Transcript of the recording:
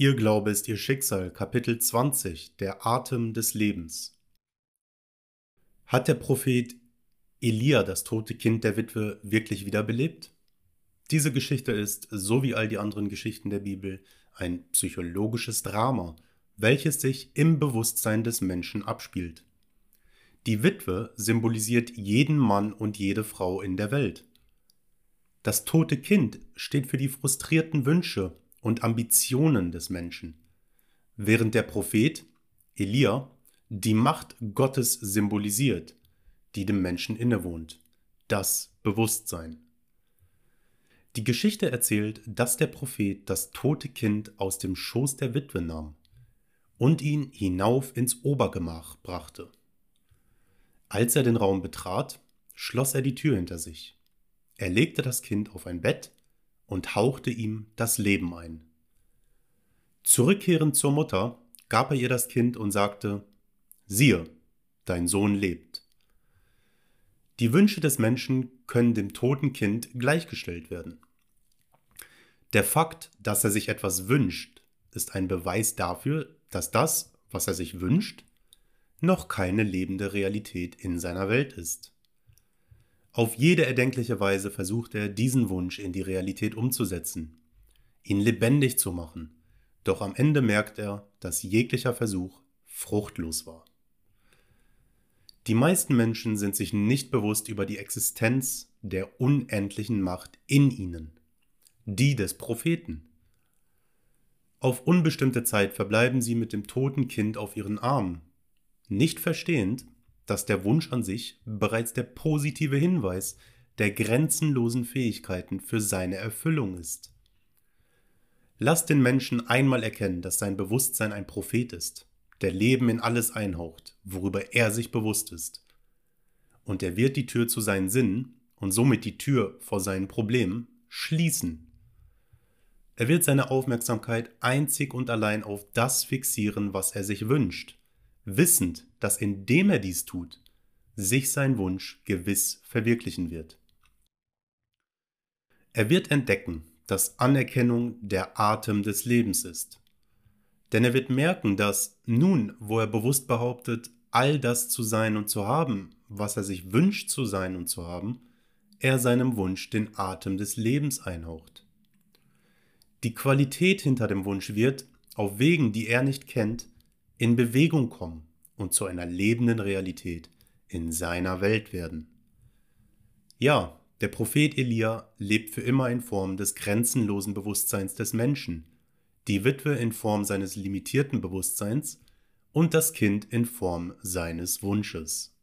Ihr Glaube ist ihr Schicksal, Kapitel 20, der Atem des Lebens. Hat der Prophet Elia das tote Kind der Witwe wirklich wiederbelebt? Diese Geschichte ist, so wie all die anderen Geschichten der Bibel, ein psychologisches Drama, welches sich im Bewusstsein des Menschen abspielt. Die Witwe symbolisiert jeden Mann und jede Frau in der Welt. Das tote Kind steht für die frustrierten Wünsche und Ambitionen des Menschen, während der Prophet Elia die Macht Gottes symbolisiert, die dem Menschen innewohnt, das Bewusstsein. Die Geschichte erzählt, dass der Prophet das tote Kind aus dem Schoß der Witwe nahm und ihn hinauf ins Obergemach brachte. Als er den Raum betrat, schloss er die Tür hinter sich. Er legte das Kind auf ein Bett und hauchte ihm das Leben ein. Zurückkehrend zur Mutter, gab er ihr das Kind und sagte, siehe, dein Sohn lebt. Die Wünsche des Menschen können dem toten Kind gleichgestellt werden. Der Fakt, dass er sich etwas wünscht, ist ein Beweis dafür, dass das, was er sich wünscht, noch keine lebende Realität in seiner Welt ist. Auf jede erdenkliche Weise versucht er, diesen Wunsch in die Realität umzusetzen, ihn lebendig zu machen, doch am Ende merkt er, dass jeglicher Versuch fruchtlos war. Die meisten Menschen sind sich nicht bewusst über die Existenz der unendlichen Macht in ihnen, die des Propheten. Auf unbestimmte Zeit verbleiben sie mit dem toten Kind auf ihren Armen, nicht verstehend, dass der Wunsch an sich bereits der positive Hinweis der grenzenlosen Fähigkeiten für seine Erfüllung ist. Lass den Menschen einmal erkennen, dass sein Bewusstsein ein Prophet ist, der Leben in alles einhaucht, worüber er sich bewusst ist. Und er wird die Tür zu seinen Sinnen und somit die Tür vor seinen Problemen schließen. Er wird seine Aufmerksamkeit einzig und allein auf das fixieren, was er sich wünscht wissend, dass indem er dies tut, sich sein Wunsch gewiss verwirklichen wird. Er wird entdecken, dass Anerkennung der Atem des Lebens ist. Denn er wird merken, dass nun, wo er bewusst behauptet, all das zu sein und zu haben, was er sich wünscht zu sein und zu haben, er seinem Wunsch den Atem des Lebens einhaucht. Die Qualität hinter dem Wunsch wird, auf Wegen, die er nicht kennt, in Bewegung kommen und zu einer lebenden Realität in seiner Welt werden. Ja, der Prophet Elia lebt für immer in Form des grenzenlosen Bewusstseins des Menschen, die Witwe in Form seines limitierten Bewusstseins und das Kind in Form seines Wunsches.